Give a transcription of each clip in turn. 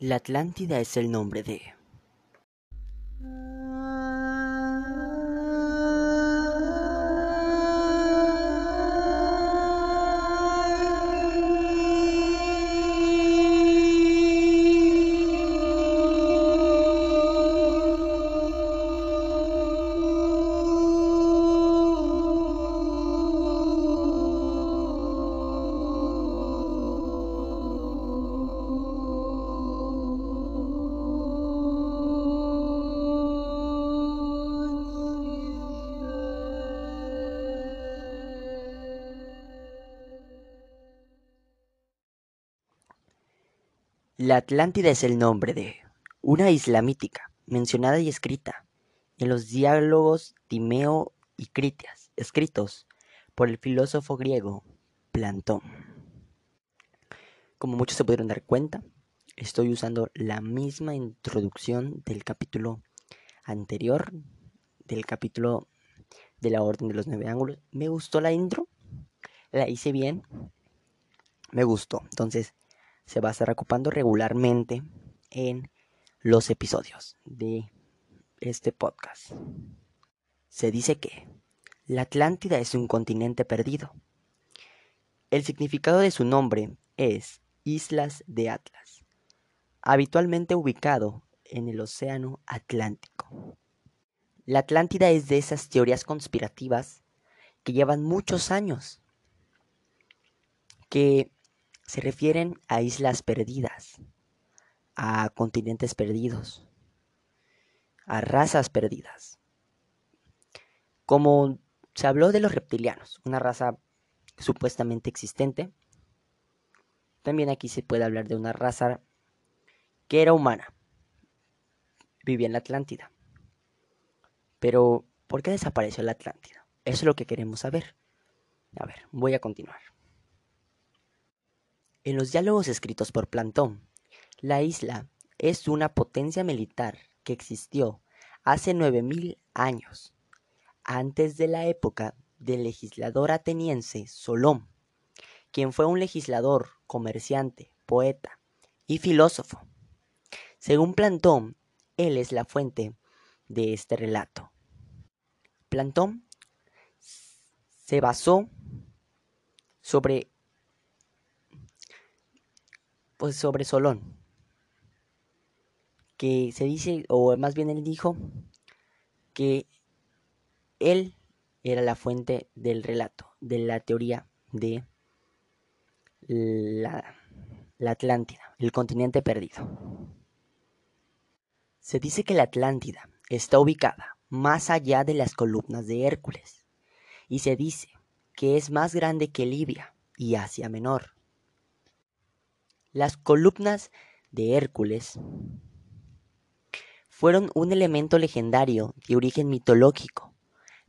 La Atlántida es el nombre de... La Atlántida es el nombre de una isla mítica, mencionada y escrita en los diálogos Timeo y Critias, escritos por el filósofo griego Plantón. Como muchos se pudieron dar cuenta, estoy usando la misma introducción del capítulo anterior, del capítulo de la Orden de los Nueve Ángulos. Me gustó la intro, la hice bien, me gustó. Entonces, se va a estar ocupando regularmente en los episodios de este podcast. Se dice que la Atlántida es un continente perdido. El significado de su nombre es Islas de Atlas, habitualmente ubicado en el Océano Atlántico. La Atlántida es de esas teorías conspirativas que llevan muchos años, que se refieren a islas perdidas, a continentes perdidos, a razas perdidas. Como se habló de los reptilianos, una raza supuestamente existente, también aquí se puede hablar de una raza que era humana, vivía en la Atlántida. Pero, ¿por qué desapareció la Atlántida? Eso es lo que queremos saber. A ver, voy a continuar. En los diálogos escritos por Plantón, la isla es una potencia militar que existió hace 9000 años, antes de la época del legislador ateniense Solón, quien fue un legislador, comerciante, poeta y filósofo. Según Plantón, él es la fuente de este relato. Plantón se basó sobre pues sobre Solón, que se dice, o más bien él dijo, que él era la fuente del relato, de la teoría de la, la Atlántida, el continente perdido. Se dice que la Atlántida está ubicada más allá de las columnas de Hércules, y se dice que es más grande que Libia y Asia Menor. Las columnas de Hércules fueron un elemento legendario de origen mitológico,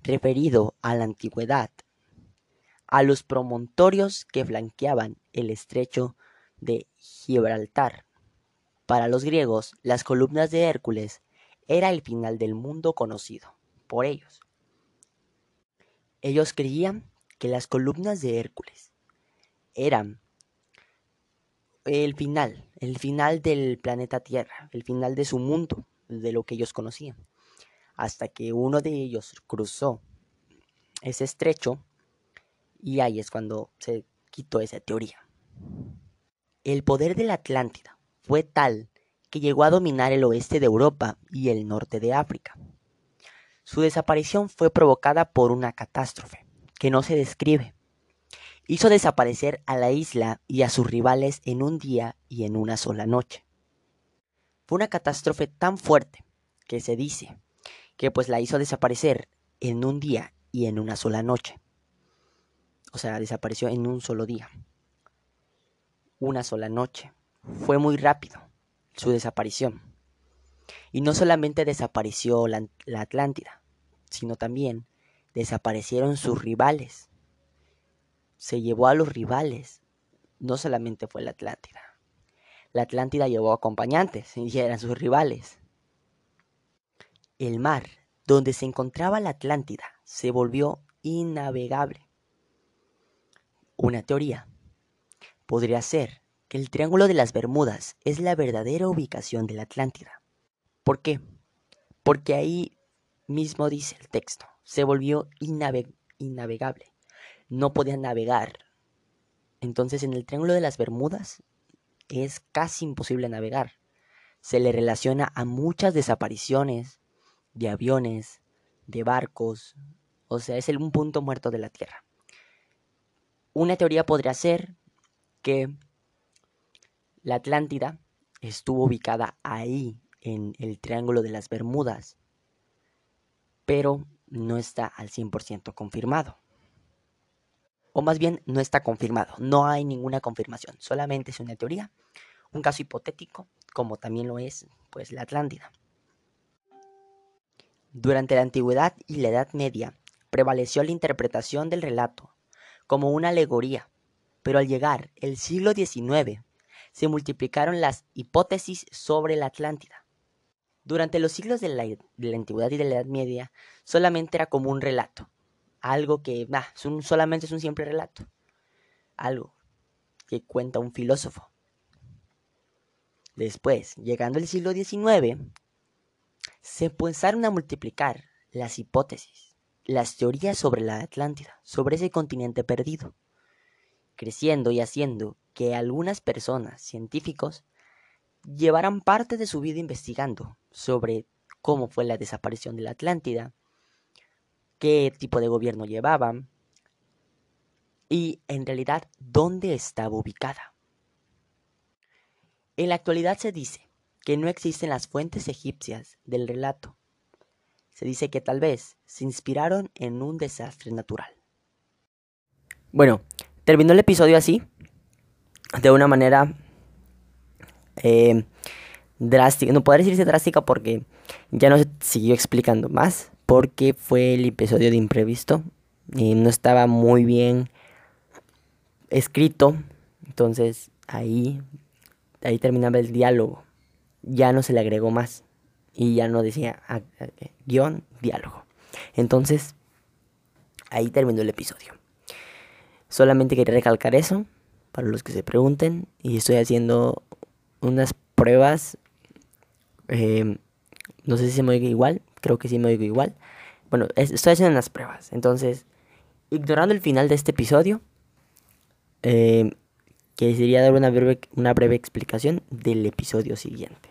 referido a la antigüedad, a los promontorios que flanqueaban el estrecho de Gibraltar. Para los griegos, las columnas de Hércules era el final del mundo conocido por ellos. Ellos creían que las columnas de Hércules eran el final, el final del planeta Tierra, el final de su mundo, de lo que ellos conocían. Hasta que uno de ellos cruzó ese estrecho y ahí es cuando se quitó esa teoría. El poder de la Atlántida fue tal que llegó a dominar el oeste de Europa y el norte de África. Su desaparición fue provocada por una catástrofe que no se describe, hizo desaparecer a la isla y a sus rivales en un día y en una sola noche. Fue una catástrofe tan fuerte que se dice que pues la hizo desaparecer en un día y en una sola noche. O sea, desapareció en un solo día. Una sola noche. Fue muy rápido su desaparición. Y no solamente desapareció la, la Atlántida, sino también desaparecieron sus rivales se llevó a los rivales. No solamente fue la Atlántida. La Atlántida llevó acompañantes y eran sus rivales. El mar donde se encontraba la Atlántida se volvió innavegable. Una teoría podría ser que el Triángulo de las Bermudas es la verdadera ubicación de la Atlántida. ¿Por qué? Porque ahí mismo dice el texto, se volvió innavegable. No podían navegar. Entonces en el Triángulo de las Bermudas es casi imposible navegar. Se le relaciona a muchas desapariciones de aviones, de barcos, o sea, es un punto muerto de la Tierra. Una teoría podría ser que la Atlántida estuvo ubicada ahí, en el Triángulo de las Bermudas, pero no está al 100% confirmado. O más bien, no está confirmado, no hay ninguna confirmación, solamente es una teoría, un caso hipotético, como también lo es pues la Atlántida. Durante la antigüedad y la Edad Media prevaleció la interpretación del relato como una alegoría, pero al llegar el siglo XIX se multiplicaron las hipótesis sobre la Atlántida. Durante los siglos de la, antigüedad y de la Edad Media solamente era como un relato, algo que solamente es un simple relato, algo que cuenta un filósofo. Después, llegando el siglo XIX, se empezaron a multiplicar las hipótesis, las teorías sobre la Atlántida, sobre ese continente perdido, creciendo y haciendo que algunas personas, científicos, llevaran parte de su vida investigando sobre cómo fue la desaparición de la Atlántida, qué tipo de gobierno llevaban y en realidad dónde estaba ubicada. En la actualidad se dice que no existen las fuentes egipcias del relato. Se dice que tal vez se inspiraron en un desastre natural. Bueno, terminó el episodio así, de una manera eh, drástica. No podría decirse drástica porque ya no se siguió explicando más, porque fue el episodio de imprevisto. Y no estaba muy bien escrito, entonces ahí, ahí terminaba el diálogo ya no se le agregó más y ya no decía ah, ah, eh, guion, diálogo. Entonces, ahí terminó el episodio. Solamente quería recalcar eso para los que se pregunten y estoy haciendo unas pruebas. Em, no sé si se me oiga igual, creo que sí me oigo igual. Bueno, estoy haciendo unas pruebas. Entonces, ignorando el final de este episodio, eh, quisiera dar una breve, una breve explicación del episodio siguiente.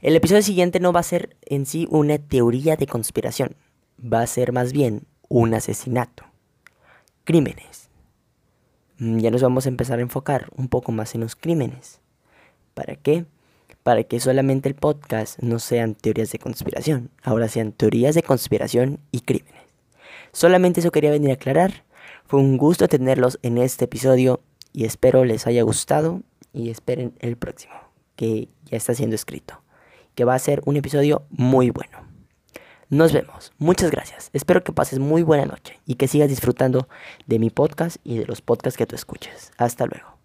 El episodio siguiente no va a ser en sí una teoría de conspiración, va a ser más bien un asesinato, crímenes. Mm, ya nos vamos a empezar a enfocar un poco más en los crímenes. ¿Para qué? Para que solamente el podcast no sean teorías de conspiración, ahora sean teorías de conspiración y crímenes. Solamente eso quería venir a aclarar. Fue un gusto tenerlos en este episodio y espero les haya gustado y esperen el próximo, que ya está siendo escrito que va a ser un episodio muy bueno. Nos vemos. Muchas gracias. Espero que pases muy buena noche y que sigas disfrutando de mi podcast y de los podcasts que tú escuches. Hasta luego.